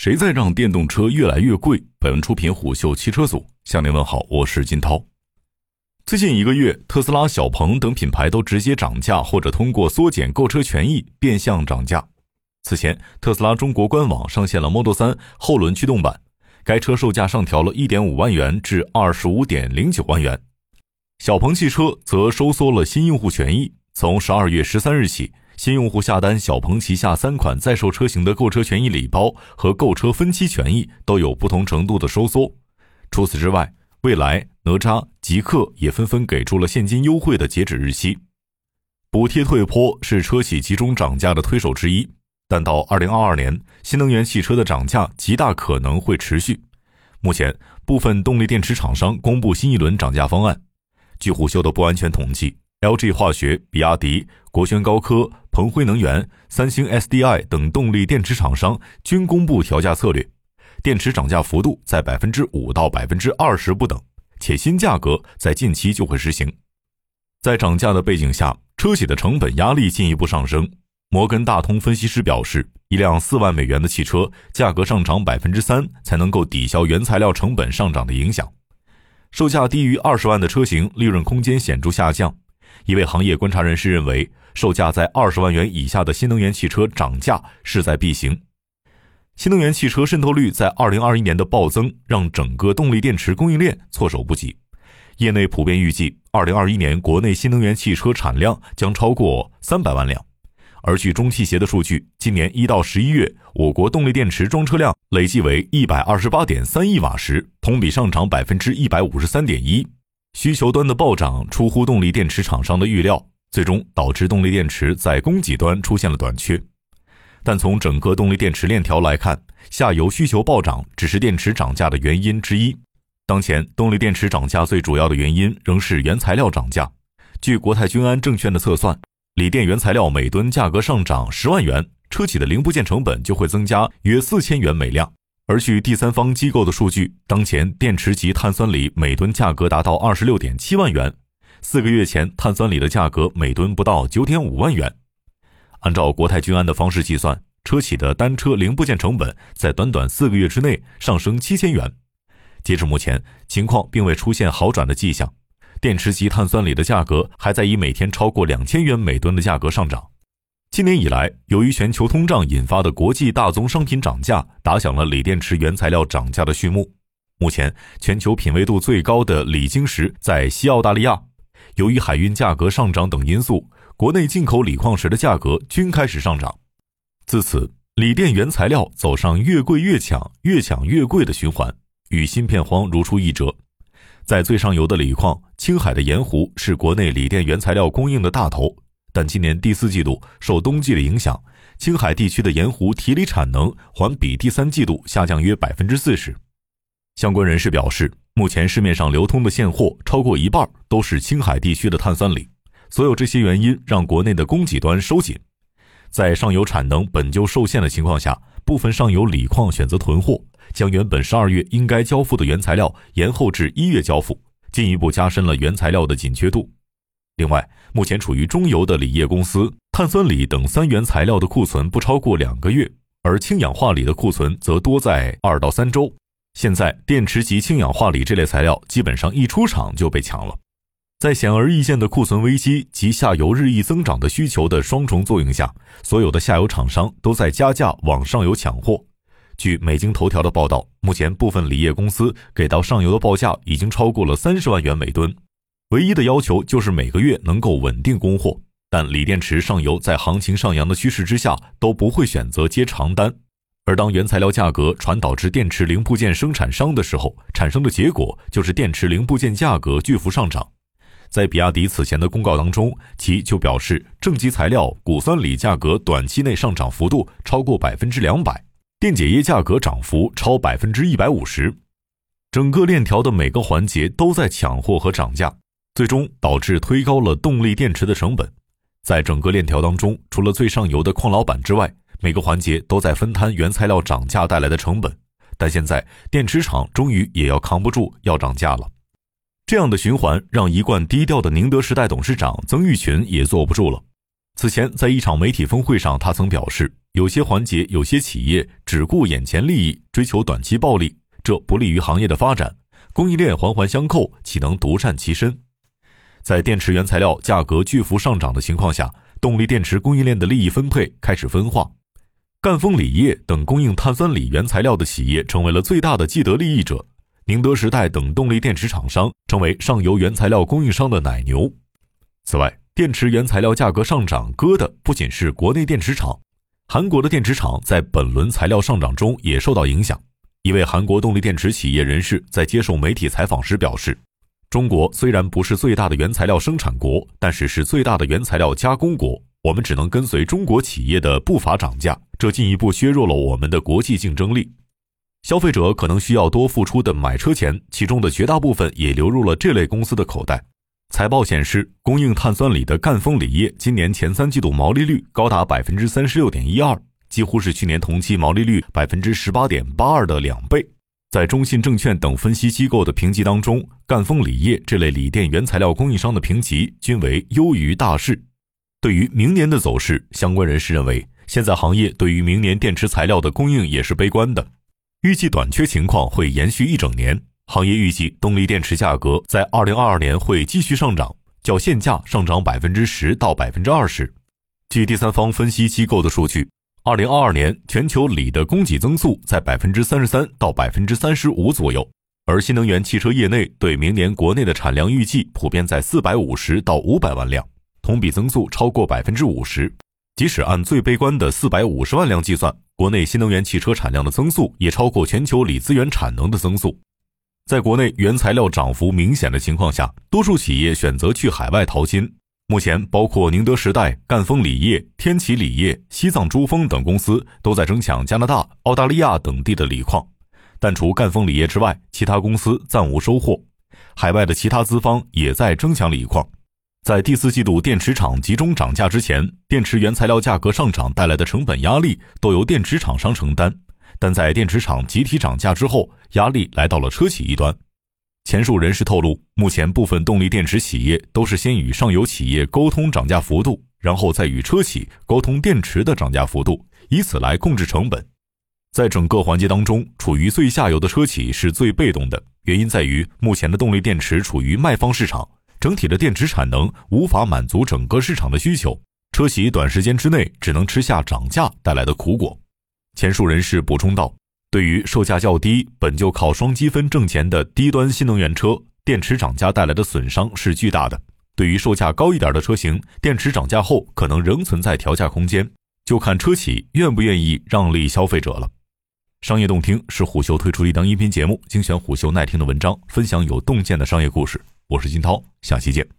谁在让电动车越来越贵？本文出品虎嗅汽车组向您问好，我是金涛。最近一个月，特斯拉、小鹏等品牌都直接涨价，或者通过缩减购车权益变相涨价。此前，特斯拉中国官网上线了 Model 3后轮驱动版，该车售价上调了一点五万元至二十五点零九万元。小鹏汽车则收缩了新用户权益，从十二月十三日起。新用户下单小鹏旗下三款在售车型的购车权益礼包和购车分期权益都有不同程度的收缩。除此之外，蔚来、哪吒、极客也纷纷给出了现金优惠的截止日期。补贴退坡是车企集中涨价的推手之一，但到二零二二年，新能源汽车的涨价极大可能会持续。目前，部分动力电池厂商公布新一轮涨价方案。据虎嗅的不完全统计。LG 化学、比亚迪、国轩高科、鹏辉能源、三星 SDI 等动力电池厂商均公布调价策略，电池涨价幅度在百分之五到百分之二十不等，且新价格在近期就会实行。在涨价的背景下，车企的成本压力进一步上升。摩根大通分析师表示，一辆四万美元的汽车价格上涨百分之三才能够抵消原材料成本上涨的影响，售价低于二十万的车型利润空间显著下降。一位行业观察人士认为，售价在二十万元以下的新能源汽车涨价势在必行。新能源汽车渗透率在二零二一年的暴增，让整个动力电池供应链措手不及。业内普遍预计，二零二一年国内新能源汽车产量将超过三百万辆。而据中汽协的数据，今年一到十一月，我国动力电池装车量累计为一百二十八点三亿瓦时，同比上涨百分之一百五十三点一。需求端的暴涨出乎动力电池厂商的预料，最终导致动力电池在供给端出现了短缺。但从整个动力电池链条来看，下游需求暴涨只是电池涨价的原因之一。当前动力电池涨价最主要的原因仍是原材料涨价。据国泰君安证券的测算，锂电原材料每吨价格上涨十万元，车企的零部件成本就会增加约四千元每辆。而据第三方机构的数据，当前电池级碳酸锂每吨价格达到二十六点七万元，四个月前碳酸锂的价格每吨不到九点五万元。按照国泰君安的方式计算，车企的单车零部件成本在短短四个月之内上升七千元。截至目前，情况并未出现好转的迹象，电池级碳酸锂的价格还在以每天超过两千元每吨的价格上涨。今年以来，由于全球通胀引发的国际大宗商品涨价，打响了锂电池原材料涨价的序幕。目前，全球品位度最高的锂晶石在西澳大利亚。由于海运价格上涨等因素，国内进口锂矿石的价格均开始上涨。自此，锂电原材料走上越贵越抢、越抢越贵的循环，与芯片荒如出一辙。在最上游的锂矿，青海的盐湖是国内锂电原材料供应的大头。但今年第四季度受冬季的影响，青海地区的盐湖提锂产能环比第三季度下降约百分之四十。相关人士表示，目前市面上流通的现货超过一半都是青海地区的碳酸锂。所有这些原因让国内的供给端收紧，在上游产能本就受限的情况下，部分上游锂矿选择囤货，将原本十二月应该交付的原材料延后至一月交付，进一步加深了原材料的紧缺度。另外，目前处于中游的锂业公司，碳酸锂等三元材料的库存不超过两个月，而氢氧化锂的库存则多在二到三周。现在，电池级氢氧化锂这类材料基本上一出厂就被抢了。在显而易见的库存危机及下游日益增长的需求的双重作用下，所有的下游厂商都在加价往上游抢货。据美经头条的报道，目前部分锂业公司给到上游的报价已经超过了三十万元每吨。唯一的要求就是每个月能够稳定供货，但锂电池上游在行情上扬的趋势之下都不会选择接长单，而当原材料价格传导至电池零部件生产商的时候，产生的结果就是电池零部件价格巨幅上涨。在比亚迪此前的公告当中，其就表示正极材料钴酸锂价格短期内上涨幅度超过百分之两百，电解液价格涨幅超百分之一百五十，整个链条的每个环节都在抢货和涨价。最终导致推高了动力电池的成本，在整个链条当中，除了最上游的矿老板之外，每个环节都在分摊原材料涨价带来的成本。但现在电池厂终于也要扛不住，要涨价了。这样的循环让一贯低调的宁德时代董事长曾毓群也坐不住了。此前在一场媒体峰会上，他曾表示，有些环节、有些企业只顾眼前利益，追求短期暴利，这不利于行业的发展。供应链环环相扣，岂能独善其身？在电池原材料价格巨幅上涨的情况下，动力电池供应链的利益分配开始分化。赣锋锂业等供应碳酸锂原材料的企业成为了最大的既得利益者，宁德时代等动力电池厂商成为上游原材料供应商的奶牛。此外，电池原材料价格上涨，割的不仅是国内电池厂，韩国的电池厂在本轮材料上涨中也受到影响。一位韩国动力电池企业人士在接受媒体采访时表示：“中国虽然不是最大的原材料生产国，但是是最大的原材料加工国。我们只能跟随中国企业的步伐涨价，这进一步削弱了我们的国际竞争力。消费者可能需要多付出的买车钱，其中的绝大部分也流入了这类公司的口袋。”财报显示，供应碳酸锂的赣锋锂业今年前三季度毛利率高达百分之三十六点一二。几乎是去年同期毛利率百分之十八点八二的两倍。在中信证券等分析机构的评级当中，赣锋锂业这类锂电原材料供应商的评级均为优于大市。对于明年的走势，相关人士认为，现在行业对于明年电池材料的供应也是悲观的，预计短缺情况会延续一整年。行业预计动力电池价格在二零二二年会继续上涨，较现价上涨百分之十到百分之二十。据第三方分析机构的数据。二零二二年全球锂的供给增速在百分之三十三到百分之三十五左右，而新能源汽车业内对明年国内的产量预计普遍在四百五十到五百万辆，同比增速超过百分之五十。即使按最悲观的四百五十万辆计算，国内新能源汽车产量的增速也超过全球锂资源产能的增速。在国内原材料涨幅明显的情况下，多数企业选择去海外淘金。目前，包括宁德时代、赣锋锂业、天齐锂业、西藏珠峰等公司都在争抢加拿大、澳大利亚等地的锂矿，但除赣锋锂业之外，其他公司暂无收获。海外的其他资方也在争抢锂矿。在第四季度电池厂集中涨价之前，电池原材料价格上涨带来的成本压力都由电池厂商承担，但在电池厂集体涨价之后，压力来到了车企一端。前述人士透露，目前部分动力电池企业都是先与上游企业沟通涨价幅度，然后再与车企沟通电池的涨价幅度，以此来控制成本。在整个环节当中，处于最下游的车企是最被动的，原因在于目前的动力电池处于卖方市场，整体的电池产能无法满足整个市场的需求，车企短时间之内只能吃下涨价带来的苦果。前述人士补充道。对于售价较低、本就靠双积分挣钱的低端新能源车，电池涨价带来的损伤是巨大的。对于售价高一点的车型，电池涨价后可能仍存在调价空间，就看车企愿不愿意让利消费者了。商业洞听是虎嗅推出的一档音频节目，精选虎嗅耐听的文章，分享有洞见的商业故事。我是金涛，下期见。